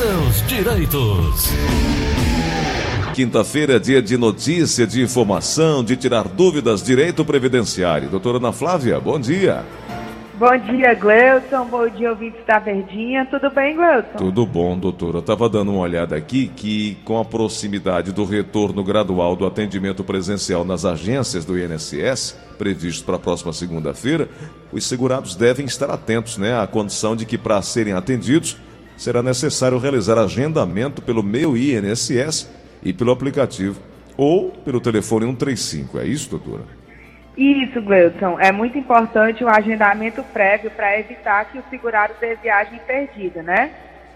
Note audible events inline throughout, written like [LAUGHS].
seus direitos. Quinta-feira é dia de notícia, de informação, de tirar dúvidas, direito previdenciário. Doutora Ana Flávia, bom dia. Bom dia, Gleuton. Bom dia, ouvintes da Verdinha. Tudo bem, Gleuton? Tudo bom, doutora. Eu estava dando uma olhada aqui que, com a proximidade do retorno gradual do atendimento presencial nas agências do INSS, previsto para a próxima segunda-feira, os segurados devem estar atentos né, à condição de que, para serem atendidos, será necessário realizar agendamento pelo meio INSS e pelo aplicativo, ou pelo telefone 135. É isso, doutora? Isso, Gleuton. É muito importante o agendamento prévio para evitar que o segurado dê viagem perdida, né?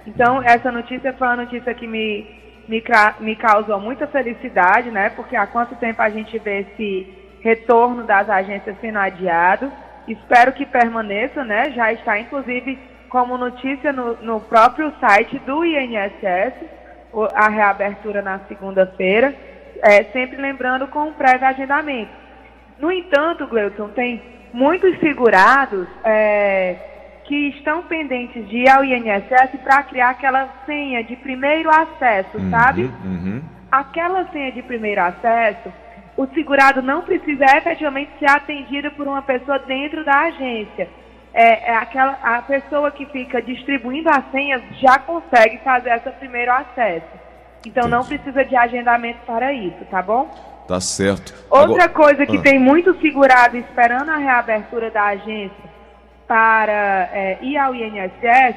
Então, essa notícia foi uma notícia que me, me, me causou muita felicidade, né? Porque há quanto tempo a gente vê esse retorno das agências sendo adiado. Espero que permaneça, né? Já está, inclusive, como notícia no, no próprio site do INSS, a reabertura na segunda-feira. É, sempre lembrando com um prévio agendamento. No entanto, Gleuton, tem muitos segurados é, que estão pendentes de ir ao INSS para criar aquela senha de primeiro acesso, uhum, sabe? Uhum. Aquela senha de primeiro acesso, o segurado não precisa efetivamente ser atendido por uma pessoa dentro da agência. É, é aquela, a pessoa que fica distribuindo as senhas já consegue fazer esse primeiro acesso. Então Entendi. não precisa de agendamento para isso, tá bom? Tá certo. Outra Agora... coisa que ah. tem muito segurado esperando a reabertura da agência para é, ir ao INSS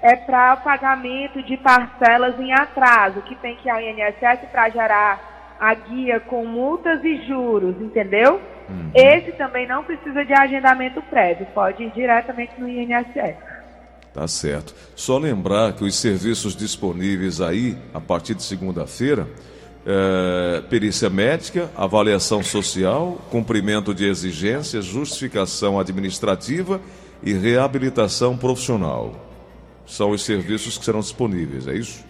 é para o pagamento de parcelas em atraso, que tem que ir ao INSS para gerar a guia com multas e juros, entendeu? Uhum. Esse também não precisa de agendamento prévio, pode ir diretamente no INSS. Tá certo. Só lembrar que os serviços disponíveis aí, a partir de segunda-feira, é, perícia médica, avaliação social, cumprimento de exigências, justificação administrativa e reabilitação profissional. São os serviços que serão disponíveis, é isso?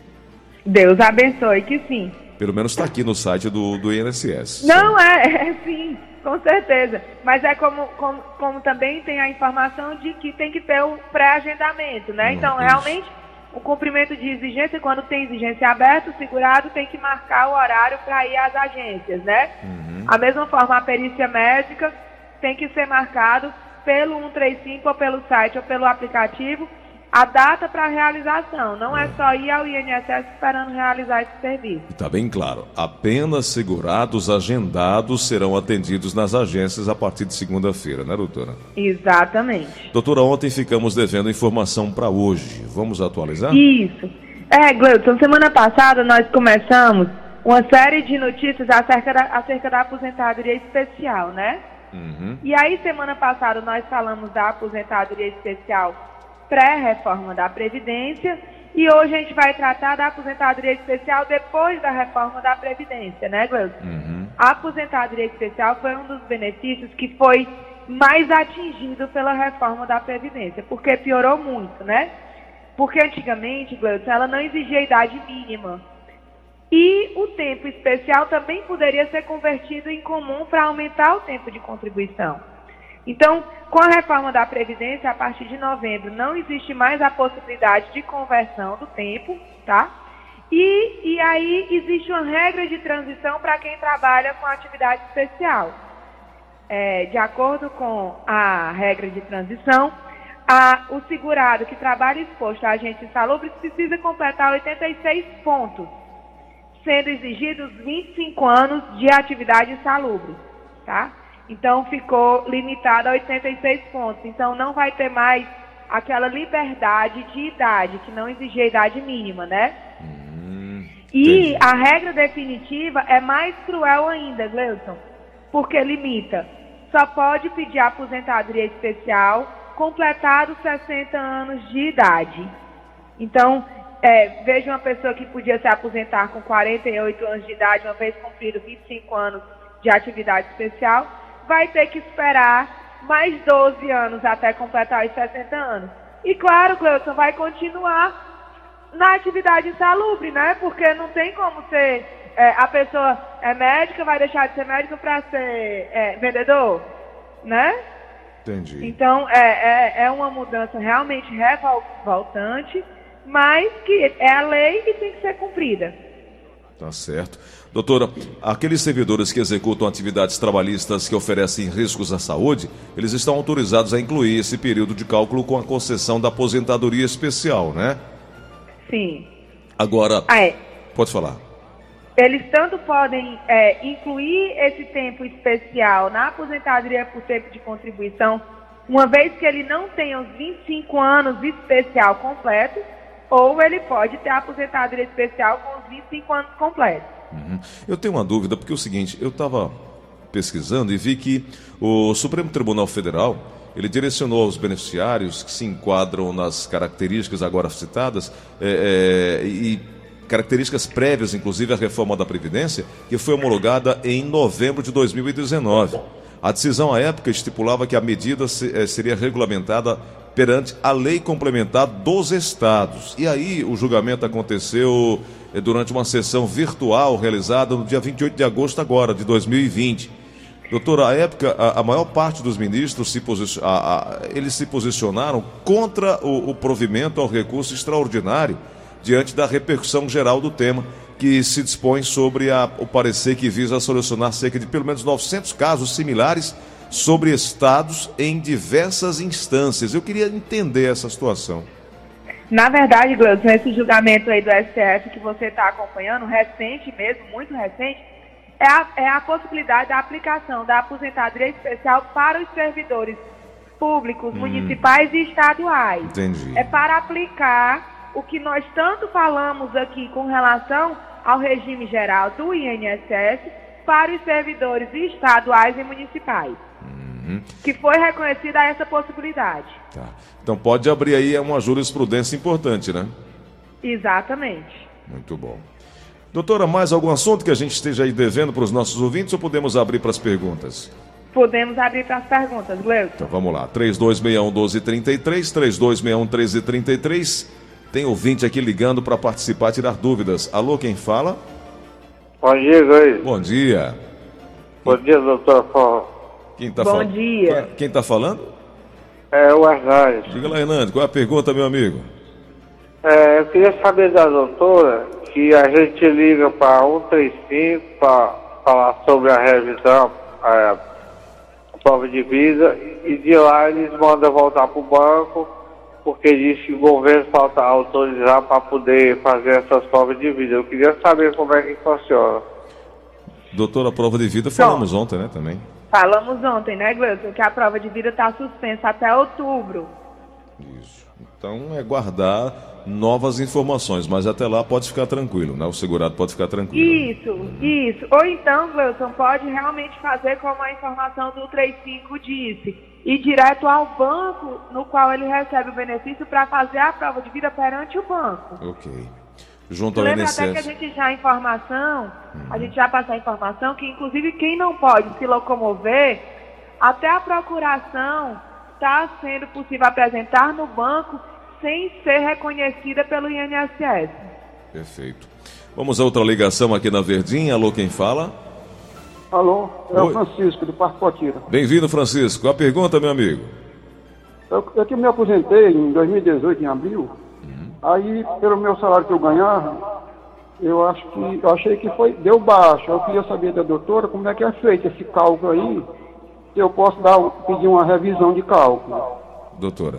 Deus abençoe que sim. Pelo menos está aqui no site do, do INSS. Não, é, [LAUGHS] é sim, com certeza. Mas é como, como, como também tem a informação de que tem que ter um pré-agendamento, né? Então, realmente o cumprimento de exigência, quando tem exigência aberta, o segurado tem que marcar o horário para ir às agências, né? Uhum. A mesma forma, a perícia médica tem que ser marcado pelo 135 ou pelo site ou pelo aplicativo a data para realização. Não é. é só ir ao INSS esperando realizar esse serviço. Está bem claro. Apenas segurados agendados serão atendidos nas agências a partir de segunda-feira, né, doutora? Exatamente. Doutora, ontem ficamos devendo informação para hoje. Vamos atualizar? Isso. É, Gleudson, semana passada nós começamos uma série de notícias acerca da, acerca da aposentadoria especial, né? Uhum. E aí, semana passada, nós falamos da aposentadoria especial pré-reforma da Previdência e hoje a gente vai tratar da aposentadoria especial depois da reforma da Previdência, né, Gleuson? Uhum. A aposentadoria especial foi um dos benefícios que foi mais atingido pela reforma da Previdência, porque piorou muito, né? Porque antigamente, Gleuson, ela não exigia idade mínima. E o tempo especial também poderia ser convertido em comum para aumentar o tempo de contribuição. Então, com a reforma da Previdência, a partir de novembro, não existe mais a possibilidade de conversão do tempo, tá? E, e aí existe uma regra de transição para quem trabalha com atividade especial. É, de acordo com a regra de transição, a, o segurado que trabalha exposto a agente insalubre precisa completar 86 pontos, sendo exigidos 25 anos de atividade insalubre, tá? Então ficou limitado a 86 pontos. Então não vai ter mais aquela liberdade de idade, que não exigia idade mínima, né? Hum, e a regra definitiva é mais cruel ainda, Gleison, porque limita. Só pode pedir aposentadoria especial completado 60 anos de idade. Então, é, veja uma pessoa que podia se aposentar com 48 anos de idade, uma vez cumprido 25 anos de atividade especial, vai ter que esperar mais 12 anos até completar os 60 anos. E claro, Cleuson, vai continuar na atividade insalubre, né? Porque não tem como ser. É, a pessoa é médica, vai deixar de ser médica para ser é, vendedor, né? Entendi. Então, é, é, é uma mudança realmente revoltante. mas que é a lei que tem que ser cumprida. Tá certo. Doutora, aqueles servidores que executam atividades trabalhistas que oferecem riscos à saúde, eles estão autorizados a incluir esse período de cálculo com a concessão da aposentadoria especial, né? Sim. Agora, ah, é. pode falar. Eles tanto podem é, incluir esse tempo especial na aposentadoria por tempo de contribuição, uma vez que ele não tenha os 25 anos especial completos, ou ele pode ter aposentadoria especial com os 25 anos completos. Uhum. Eu tenho uma dúvida, porque é o seguinte, eu estava pesquisando e vi que o Supremo Tribunal Federal ele direcionou aos beneficiários que se enquadram nas características agora citadas é, é, e características prévias, inclusive, à reforma da Previdência, que foi homologada em novembro de 2019. A decisão à época estipulava que a medida é, seria regulamentada perante a lei complementar dos estados. E aí o julgamento aconteceu eh, durante uma sessão virtual realizada no dia 28 de agosto agora, de 2020. Doutora, à época, a, a maior parte dos ministros se, a, a, eles se posicionaram contra o, o provimento ao recurso extraordinário diante da repercussão geral do tema, que se dispõe sobre o parecer que visa solucionar cerca de pelo menos 900 casos similares sobre estados em diversas instâncias. Eu queria entender essa situação. Na verdade, Gleudson, esse julgamento aí do STF que você está acompanhando, recente mesmo, muito recente, é a, é a possibilidade da aplicação da aposentadoria especial para os servidores públicos, hum. municipais e estaduais. Entendi. É para aplicar o que nós tanto falamos aqui com relação ao regime geral do INSS para os servidores estaduais e municipais. Uhum. Que foi reconhecida essa possibilidade. Tá. Então pode abrir aí uma jurisprudência importante, né? Exatamente. Muito bom. Doutora, mais algum assunto que a gente esteja aí devendo para os nossos ouvintes ou podemos abrir para as perguntas? Podemos abrir para as perguntas, Gleuton. Então vamos lá. 3261-1233, 3261-1333. Tem ouvinte aqui ligando para participar, tirar dúvidas. Alô, quem fala? Bom dia, Luiz. Bom dia. Bom dia, doutor quem tá Bom fal... dia. Quem está falando? É o Hernandes. Diga lá, Hernandes, qual é a pergunta, meu amigo? É, eu queria saber da doutora que a gente liga para 135 para falar sobre a revisão, a, a prova de vida, e de lá eles mandam voltar para o banco, porque diz que o governo falta autorizar para poder fazer essas provas de vida. Eu queria saber como é que funciona. Doutora, a prova de vida falamos ontem, né, também. Falamos ontem, né, Gleuton, que a prova de vida está suspensa até outubro. Isso. Então é guardar novas informações, mas até lá pode ficar tranquilo, né? O segurado pode ficar tranquilo. Isso, uhum. isso. Ou então, Gleuton, pode realmente fazer como a informação do 35 disse, ir direto ao banco no qual ele recebe o benefício para fazer a prova de vida perante o banco. Ok junto ao Lembra INSS. até que a gente já informação, uhum. a gente já passou a informação que inclusive quem não pode se locomover, até a procuração está sendo possível apresentar no banco sem ser reconhecida pelo INSS. Perfeito. Vamos a outra ligação aqui na Verdinha. Alô, quem fala? Alô, é Oi. o Francisco, do Parque Potira. Bem-vindo, Francisco. A pergunta, meu amigo? Eu, eu que me aposentei em 2018, em abril, Aí, pelo meu salário que eu ganhava, eu acho que eu achei que foi deu baixo. Eu queria saber da doutora como é que é feito esse cálculo aí, se eu posso dar pedir uma revisão de cálculo. Doutora.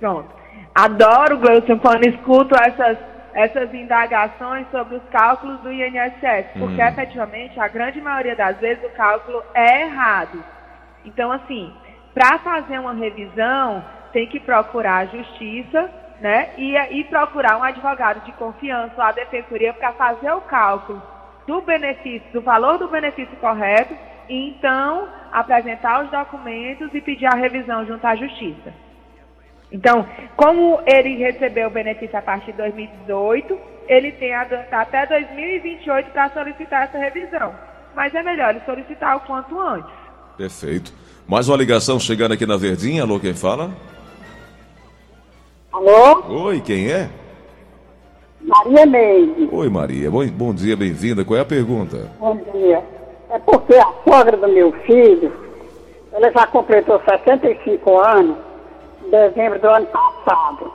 Pronto. Adoro, Gleison, quando escuto essas, essas indagações sobre os cálculos do INSS, porque hum. efetivamente a grande maioria das vezes o cálculo é errado. Então, assim, para fazer uma revisão, tem que procurar a justiça né? E, e procurar um advogado de confiança, a defensoria, para fazer o cálculo do benefício, do valor do benefício correto, e então apresentar os documentos e pedir a revisão junto à justiça. Então, como ele recebeu o benefício a partir de 2018, ele tem até 2028 para solicitar essa revisão. Mas é melhor ele solicitar o quanto antes. Perfeito. Mais uma ligação chegando aqui na Verdinha. Alô, quem fala? Alô? Oi, quem é? Maria Neide. Oi, Maria. Bom, bom dia, bem-vinda. Qual é a pergunta? Bom dia. É porque a sogra do meu filho, ela já completou 75 anos em dezembro do ano passado.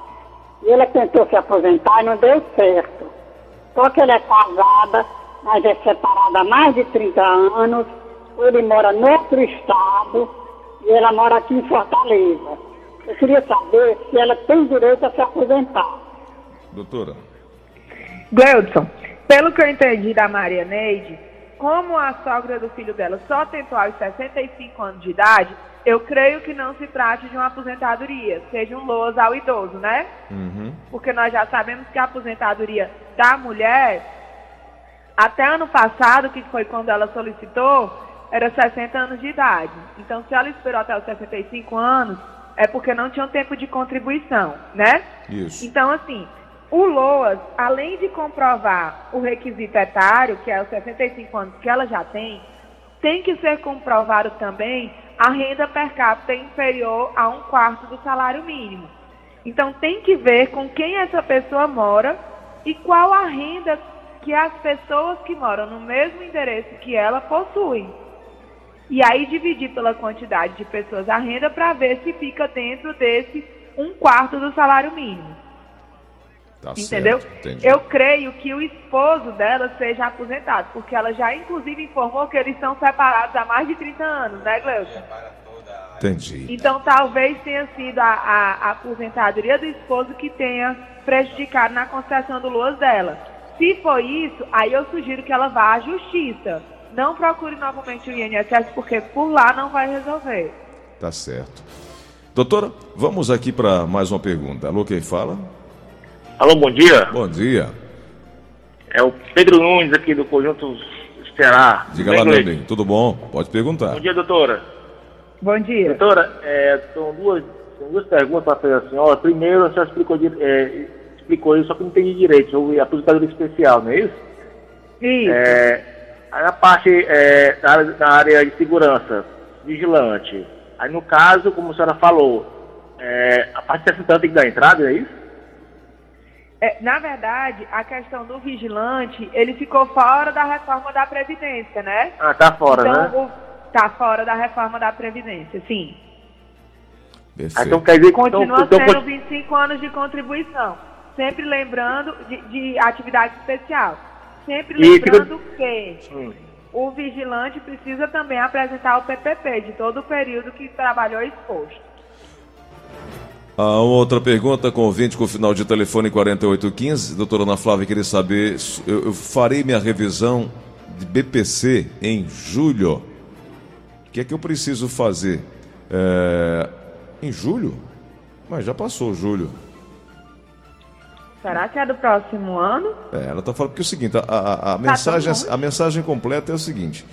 E ele tentou se aposentar e não deu certo. Só que ele é casada, mas é separada há mais de 30 anos. Ele mora no outro estado e ela mora aqui em Fortaleza. Eu queria saber se ela tem direito a se aposentar. Doutora. Gleudson, pelo que eu entendi da Maria Neide, como a sogra do filho dela só tentou aos 65 anos de idade, eu creio que não se trate de uma aposentadoria, seja um LOAS ao idoso, né? Uhum. Porque nós já sabemos que a aposentadoria da mulher, até ano passado, que foi quando ela solicitou, era 60 anos de idade. Então, se ela esperou até os 65 anos, é porque não tinha um tempo de contribuição, né? Isso. Então, assim, o LOAS, além de comprovar o requisito etário, que é os 65 anos que ela já tem, tem que ser comprovado também a renda per capita inferior a um quarto do salário mínimo. Então tem que ver com quem essa pessoa mora e qual a renda que as pessoas que moram no mesmo endereço que ela possuem. E aí dividir pela quantidade de pessoas a renda para ver se fica dentro desse um quarto do salário mínimo. Tá Entendeu? certo. Eu creio que o esposo dela seja aposentado, porque ela já inclusive informou que eles são separados há mais de 30 anos, né, Gleuson? Entendi. Então talvez tenha sido a, a- a aposentadoria do esposo que tenha prejudicado na concessão do LOAS dela. Se for isso, aí eu sugiro que ela vá à justiça. Não procure novamente o INSS, porque por lá não vai resolver. Tá certo. Doutora, vamos aqui para mais uma pergunta. Alô, quem fala? Alô, bom dia. Bom dia. É o Pedro Nunes aqui do Conjunto Esperar. Diga Bem, lá? Nandinho. Tudo bom? Pode perguntar. Bom dia, doutora. Bom dia. Doutora, é, são, duas, são duas perguntas para fazer a senhora. Primeiro, a senhora explicou, é, explicou isso, só que não entendi direito, sobre a aposentadoria especial, não é isso? Isso. É, na parte é, na, área, na área de segurança, vigilante. Aí no caso, como a senhora falou, é, a parte de 60 anos tem que dar entrada, é isso? É, na verdade, a questão do vigilante, ele ficou fora da reforma da Previdência, né? Ah, tá fora, então, né? o- tá fora da reforma da Previdência, sim. Ah, Perfeito. então quer dizer que Continua então, então, sendo conti- 25 anos de contribuição. Sempre lembrando de, de atividade especial. Sempre E lembrando que Hum. o vigilante precisa também apresentar o PPP de todo o período que trabalhou exposto. A uma outra pergunta com o ouvinte com o final de telefone 4815. Doutora Ana Flávia, queria saber, eu, eu farei minha revisão de BPC em julho. O que é que eu preciso fazer? É, em julho? Mas já passou julho. Será que é do próximo ano? É, ela está falando porque é o seguinte, a, a- a mensagem, bom. a mensagem completa é o seguinte.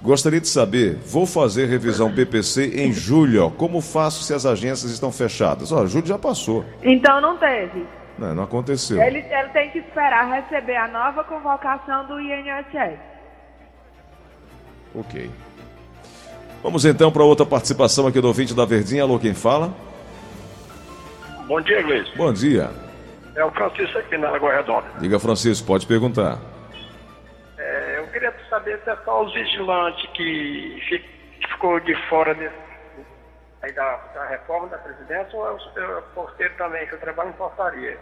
Gostaria de saber, vou fazer revisão BPC em julho. Como faço se as agências estão fechadas? Ó, julho já passou. Então não teve. Não, não aconteceu. Ele, ele tem que esperar receber a nova convocação do INSS. Ok. Vamos então para outra participação aqui do ouvinte da Verdinha. Alô, quem fala? Bom dia, Gleice. Bom dia. É o Francisco aqui na Lagoa Redonda. Diga, Francisco, pode perguntar. É, eu queria saber se é só os vigilantes que, fi- que ficou de fora desse, aí da, da reforma da presidência ou é o, é o porteiro também, que eu trabalho em portaria?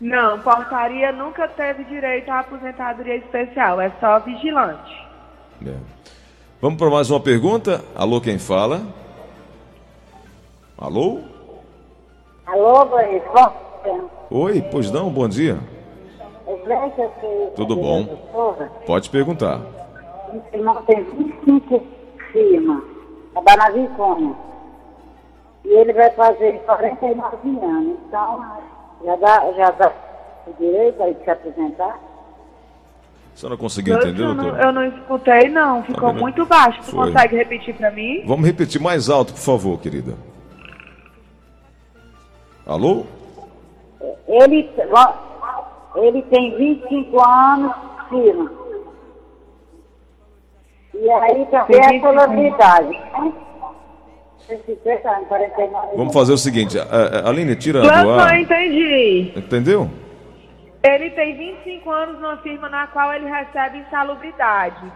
Não, portaria nunca teve direito à aposentadoria especial, é só vigilante. É. Vamos para mais uma pergunta. Alô, quem fala? Alô? Alô, Boris, bom Oi, pois não, bom dia. Tudo bom? Pode perguntar. Meu irmão tem 25 firmas, trabalha na Vicônia. E ele vai fazer 49 anos. Então, já dá, já dá o direito aí de se apresentar. A senhora conseguiu Eu, entender, eu, não, doutor? eu não escutei, não. Ficou vendo? muito baixo. Tu Foi. consegue repetir pra mim? Vamos repetir mais alto, por favor, querida. Alô? Ele, ele tem 25 anos, firma. E aí também é colonialidade. né? 50 anos, 49 Vamos fazer o seguinte, a- a- Aline, tira do Clãson, eu ar. entendi. Entendeu? Ele tem 25 anos numa firma na qual ele recebe insalubridade.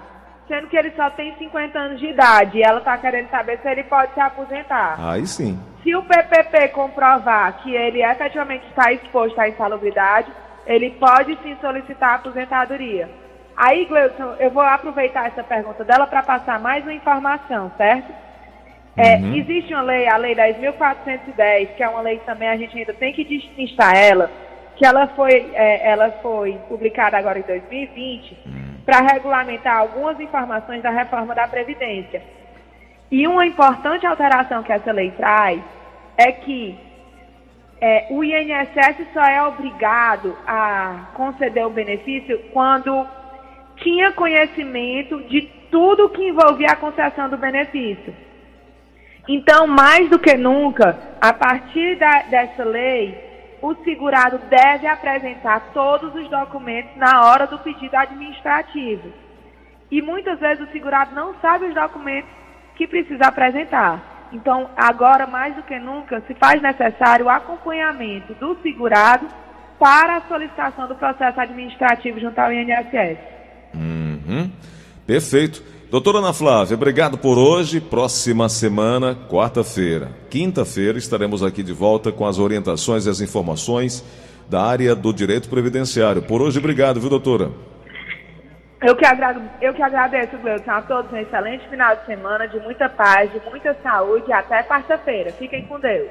Sendo que ele só tem 50 anos de idade e ela está querendo saber se ele pode se aposentar. Aí sim. Se o PPP comprovar que ele efetivamente está exposto à insalubridade, ele pode sim solicitar a aposentadoria. Aí, Gleudson, eu vou aproveitar essa pergunta dela para passar mais uma informação, certo? É, uhum. Existe uma lei, a Lei 10.410, que é uma lei que também a gente ainda tem que distinguir ela, que ela foi, é, ela foi publicada agora em 2020 uhum. Para regulamentar algumas informações da reforma da Previdência. E uma importante alteração que essa lei traz é que é, o INSS só é obrigado a conceder o benefício quando tinha conhecimento de tudo que envolvia a concessão do benefício. Então, mais do que nunca, a partir da, dessa lei, o segurado deve apresentar todos os documentos na hora do pedido administrativo. E muitas vezes o segurado não sabe os documentos que precisa apresentar. Então, agora mais do que nunca, se faz necessário o acompanhamento do segurado para a solicitação do processo administrativo junto ao INSS. Uhum. Perfeito. Doutora Ana Flávia, obrigado por hoje. Próxima semana, quarta-feira, quinta-feira, estaremos aqui de volta com as orientações e as informações da área do direito previdenciário. Por hoje, obrigado, viu, doutora? Eu que, agrado, eu que agradeço, Gleudson, a todos um excelente final de semana, de muita paz, de muita saúde e até quarta-feira. Fiquem com Deus.